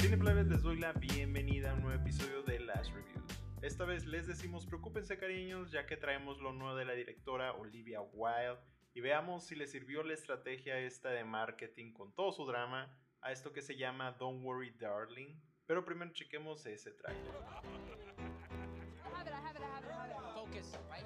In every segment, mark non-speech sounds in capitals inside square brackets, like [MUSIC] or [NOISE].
Cineplebes les doy la bienvenida a un nuevo episodio de Last Reviews. Esta vez les decimos preocúpense cariños ya que traemos lo nuevo de la directora Olivia Wilde y veamos si le sirvió la estrategia esta de marketing con todo su drama a esto que se llama Don't Worry Darling. Pero primero chequemos ese trailer. Focus right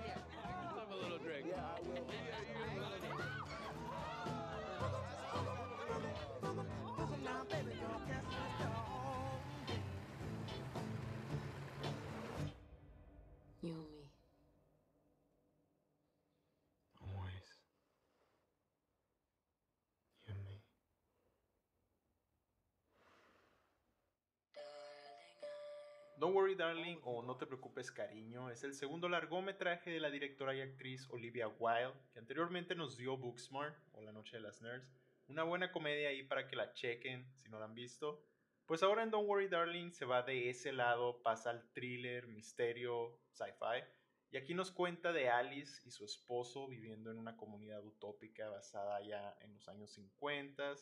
Don't Worry Darling o No te preocupes cariño es el segundo largometraje de la directora y actriz Olivia Wilde, que anteriormente nos dio Booksmart o La Noche de las Nerds, una buena comedia ahí para que la chequen si no la han visto. Pues ahora en Don't Worry Darling se va de ese lado, pasa al thriller, misterio, sci-fi, y aquí nos cuenta de Alice y su esposo viviendo en una comunidad utópica basada ya en los años 50,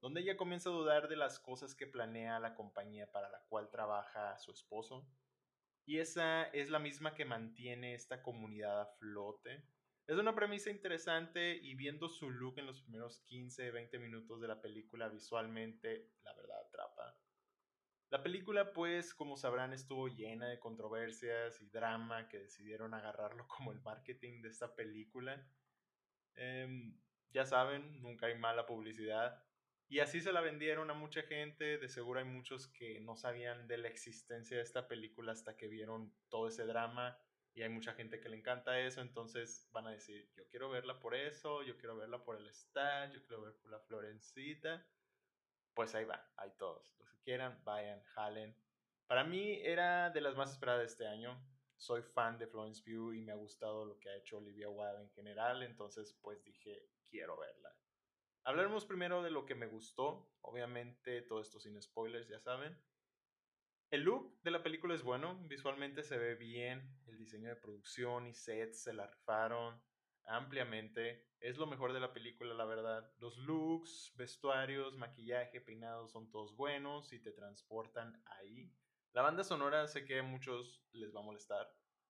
donde ella comienza a dudar de las cosas que planea la compañía para la cual trabaja su esposo. Y esa es la misma que mantiene esta comunidad a flote. Es una premisa interesante y viendo su look en los primeros 15, 20 minutos de la película visualmente, la verdad atrapa. La película, pues, como sabrán, estuvo llena de controversias y drama que decidieron agarrarlo [LAUGHS] como el marketing de esta película. Em, ya saben, nunca hay mala publicidad. Y así se la vendieron a mucha gente. De seguro hay muchos que no sabían de la existencia de esta película hasta que vieron todo ese drama. Y hay mucha gente que le encanta eso. Entonces van a decir, yo quiero verla por eso, yo quiero verla por el Star, yo quiero ver por la Florencita. Pues ahí va, hay todos. Los que quieran, vayan, jalen. Para mí era de las más esperadas de este año. Soy fan de Florence Pugh y me ha gustado lo que ha hecho Olivia Wilde en general. Entonces pues dije, quiero verla. Hablaremos primero de lo que me gustó. Obviamente, todo esto sin spoilers, ya saben. El look de la película es bueno, visualmente se ve bien, el diseño de producción y sets se la rifaron ampliamente. Es lo mejor de la película, la verdad. Los looks, vestuarios, maquillaje, peinados son todos buenos y te transportan ahí. La banda sonora sé que a muchos les va a molestar,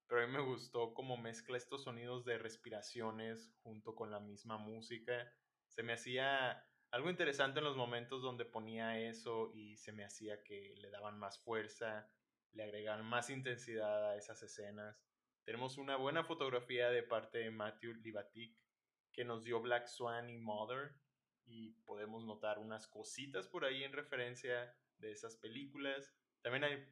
pero a mí me gustó cómo mezcla estos sonidos de respiraciones junto con la misma música se me hacía algo interesante en los momentos donde ponía eso y se me hacía que le daban más fuerza, le agregaban más intensidad a esas escenas. Tenemos una buena fotografía de parte de Matthew Libatic que nos dio Black Swan y Mother y podemos notar unas cositas por ahí en referencia de esas películas. También hay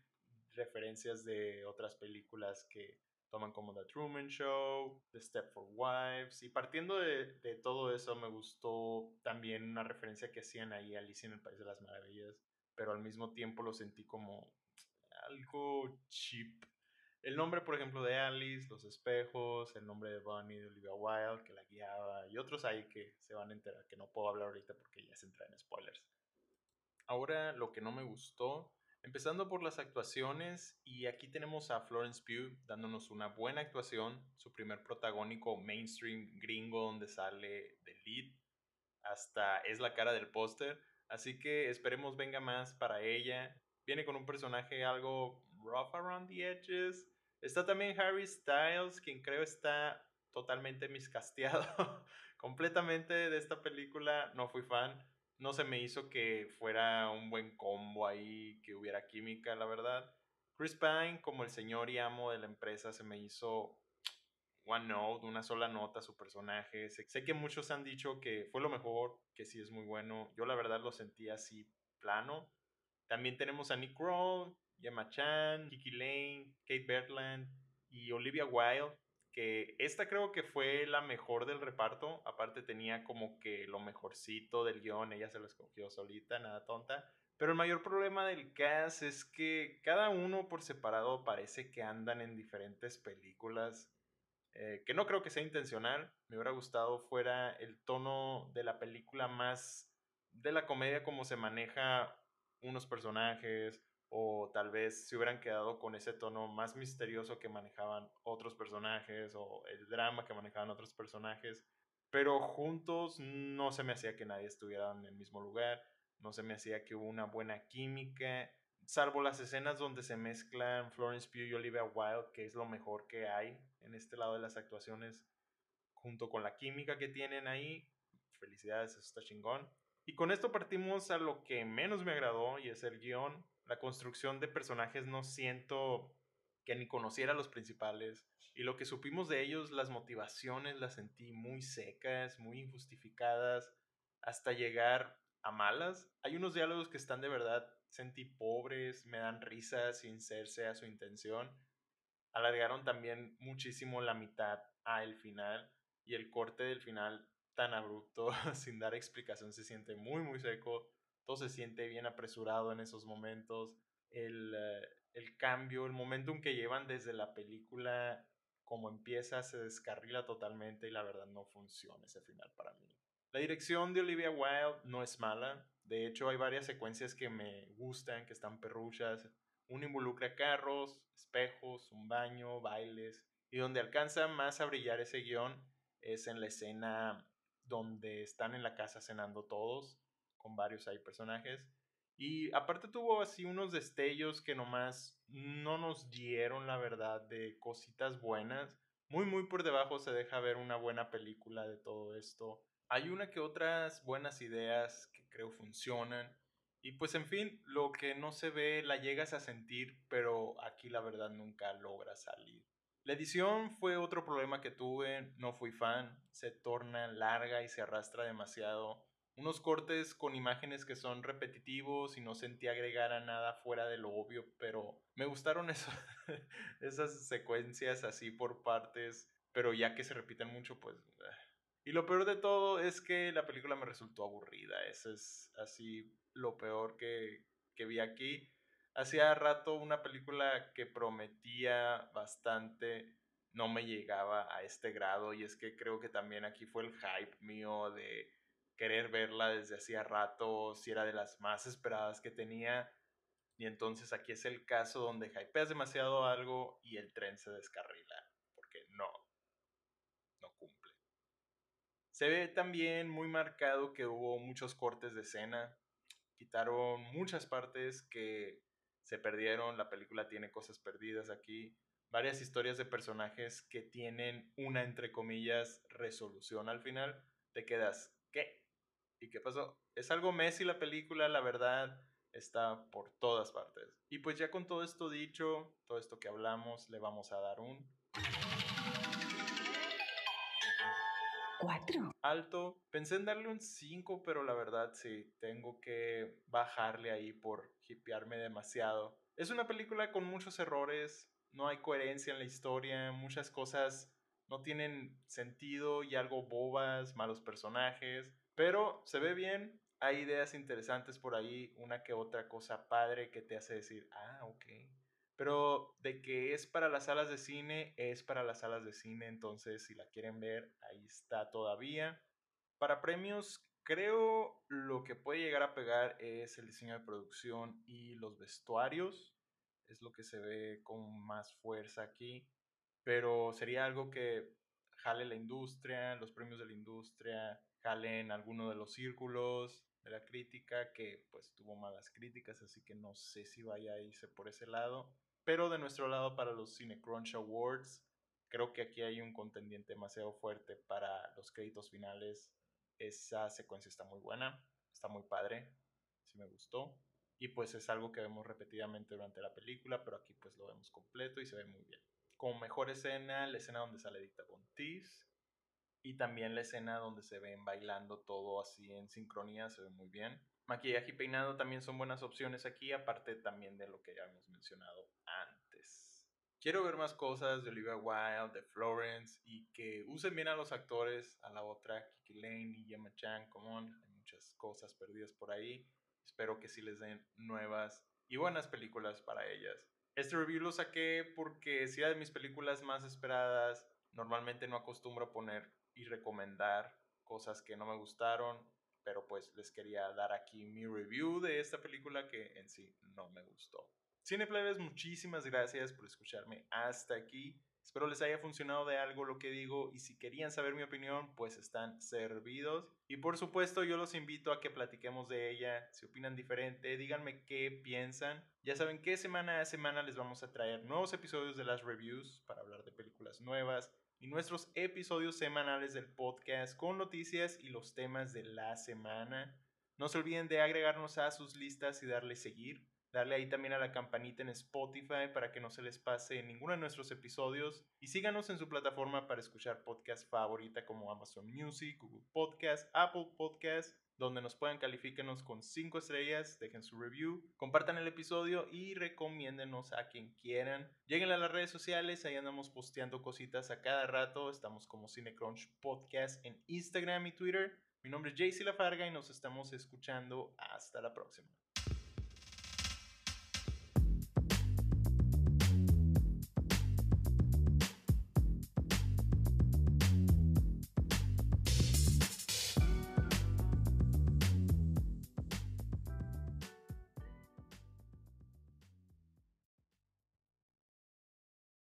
referencias de otras películas que toman como The Truman Show, The Step for Wives, y partiendo de, de, todo eso me gustó también una referencia que hacían ahí a Alicia en el País de las Maravillas, pero al mismo tiempo lo sentí como algo cheap. El nombre, por ejemplo, de Alice, los espejos, el nombre de Bonnie, de Olivia Wilde, que la guiaba, y otros ahí que se van a enterar, que no puedo hablar ahorita porque ya se entra en spoilers. Ahora, lo que no me gustó Empezando por las actuaciones, y aquí tenemos a Florence Pugh dándonos una buena actuación, su primer protagónico mainstream gringo donde sale de lead, hasta es la cara del póster, así que esperemos venga más para ella. Viene con un personaje algo rough around the edges. Está también Harry Styles, quien creo está totalmente miscasteado [LAUGHS] completamente de esta película, no fui fan no se me hizo que fuera un buen combo ahí, que hubiera química, la verdad. Chris Pine, como el señor y amo de la empresa, se me hizo one note, una sola nota su personaje. Sé que muchos han dicho que fue lo mejor, que sí es muy bueno. Yo la verdad lo sentí así plano. También tenemos a Nick Kroll, Gemma Chan, Kiki Lane, Kate Bertland y Olivia Wilde, que esta creo que fue la mejor del reparto. Aparte tenía como que lo mejorcito del guion, ella se lo escogió solita, nada tonta. Pero el mayor problema del cast es que cada uno por separado parece que andan en diferentes películas. Eh, que no creo que sea intencional. Me hubiera gustado fuera el tono de la película más de la comedia como se maneja unos personajes o tal vez se hubieran quedado con ese tono más misterioso que manejaban otros personajes o el drama que manejaban otros personajes, pero juntos no se me hacía que nadie estuviera en el mismo lugar. no se me hacía que hubo una buena química, salvo las escenas donde se mezclan Florence Pugh y Olivia Wilde, que es lo mejor que hay en este lado de las actuaciones, junto con la química que tienen ahí. Felicidades, eso está chingón. Y con esto partimos a lo que menos me agradó y es el guion. La construcción de personajes no siento que ni conociera a los principales. Y lo que supimos de ellos, las motivaciones las sentí muy secas, muy injustificadas, hasta llegar a malas. Hay unos diálogos que están de verdad, sentí pobres, me dan risa sin ser sea su intención. Alargaron también muchísimo la mitad a el final y el corte del final tan abrupto, [LAUGHS] sin dar explicación, se siente muy, muy seco. Todo se siente bien apresurado en esos momentos. El, eh, el cambio, el momentum que llevan desde la película, como empieza, se descarrila totalmente y la verdad no funciona ese final para mí. La dirección de Olivia Wilde no es mala. De hecho, hay varias secuencias que me gustan, que están perruchas. Una involucra carros, espejos, un baño, bailes. Y donde alcanza más a brillar ese guion es en la escena donde están en la casa cenando todos, con varios ahí personajes. Y aparte tuvo así unos destellos que nomás no nos dieron la verdad de cositas buenas. Muy, muy por debajo se deja ver una buena película de todo esto. Hay una que otras buenas ideas que creo funcionan. Y pues en fin, lo que no se ve la llegas a sentir, pero aquí la verdad nunca logra salir. La edición fue otro problema que tuve, no fui fan, se torna larga y se arrastra demasiado. Unos cortes con imágenes que son repetitivos y no sentí agregar a nada fuera de lo obvio, pero me gustaron [LAUGHS] esas secuencias así por partes, pero ya que se repiten mucho, pues ah, y lo peor de todo es que la película me resultó aburrida. Eso es así lo peor que, que vi aquí. Hacía rato una película que prometía bastante no me llegaba a este grado y es que creo que también aquí fue el hype mío de querer verla desde hacía rato, si era de las más esperadas que tenía. Y entonces aquí es el caso donde hypeas demasiado algo y el tren se descarrila, porque no, se ve también muy marcado que hubo muchos cortes de escena. Quitaron muchas partes que se perdieron. La película tiene cosas perdidas aquí. Varias historias de personajes que tienen una, entre comillas, resolución al final. Te quedas, ¿qué? ¿Y qué pasó? Es algo Messi la película, la verdad está por todas partes. Y pues ya con todo esto dicho, todo esto que hablamos, le vamos a dar un Alto. Pensé en darle un 5, pero la verdad sí, tengo que bajarle ahí por hipearme demasiado. Es una película con muchos errores, no hay coherencia en la historia, muchas cosas no tienen sentido y algo bobas, malos personajes, pero se ve bien, hay ideas interesantes por ahí, una que otra cosa padre que te hace decir, ah, ok, pero de que es para las salas de cine, es para las salas de cine, entonces si la quieren ver, ahí está todavía. Para premios, creo lo que puede llegar a pegar es el diseño de producción y los vestuarios. Es lo que se ve con más fuerza aquí. Pero sería algo que jale la industria, los premios de la industria, jalen alguno de los círculos de la crítica, que pues tuvo malas críticas, así que no sé si vaya a irse por ese lado. Pero de nuestro lado, para los Cinecrunch Awards, creo que aquí hay un contendiente demasiado fuerte para los créditos finales. Esa secuencia está muy buena, está muy padre, sí me gustó. Y pues es algo que vemos repetidamente durante la película, pero aquí pues lo vemos completo y se ve muy bien. Como mejor escena, la escena donde sale Dita Bontis, y también la escena donde se ven bailando todo así en sincronía, se ve muy bien. Maquillaje y peinado también son buenas opciones aquí, aparte también de lo que ya hemos mencionado antes. Quiero ver más cosas de Olivia Wilde, de Florence y que usen bien a los actores, a la otra, Kiki Lane y Gemma Chan, come on, hay muchas cosas perdidas por ahí. Espero que sí les den nuevas y buenas películas para ellas. Este review lo saqué porque si era de mis películas más esperadas, normalmente no acostumbro a poner y recomendar cosas que no me gustaron, pero pues les quería dar aquí mi review de esta película que en sí no me gustó. Cineplebes, muchísimas gracias por escucharme hasta aquí. Espero les haya funcionado de algo lo que digo y si querían saber mi opinión, pues están servidos. Y por supuesto yo los invito a que platiquemos de ella, si opinan diferente, díganme qué piensan. Ya saben que semana a semana les vamos a traer nuevos episodios de las reviews para hablar de películas nuevas y nuestros episodios semanales del podcast con noticias y los temas de la semana. No se olviden de agregarnos a sus listas y darle seguir. Darle ahí también a la campanita en Spotify para que no se les pase ninguno de nuestros episodios. Y síganos en su plataforma para escuchar podcast favorita como Amazon Music, Google Podcast, Apple Podcast, donde nos puedan califíquenos con 5 estrellas, dejen su review, compartan el episodio y recomiéndenos a quien quieran. Lleguen a las redes sociales, ahí andamos posteando cositas a cada rato. Estamos como Cinecrunch Podcast en Instagram y Twitter. Mi nombre es JC Lafarga y nos estamos escuchando. Hasta la próxima.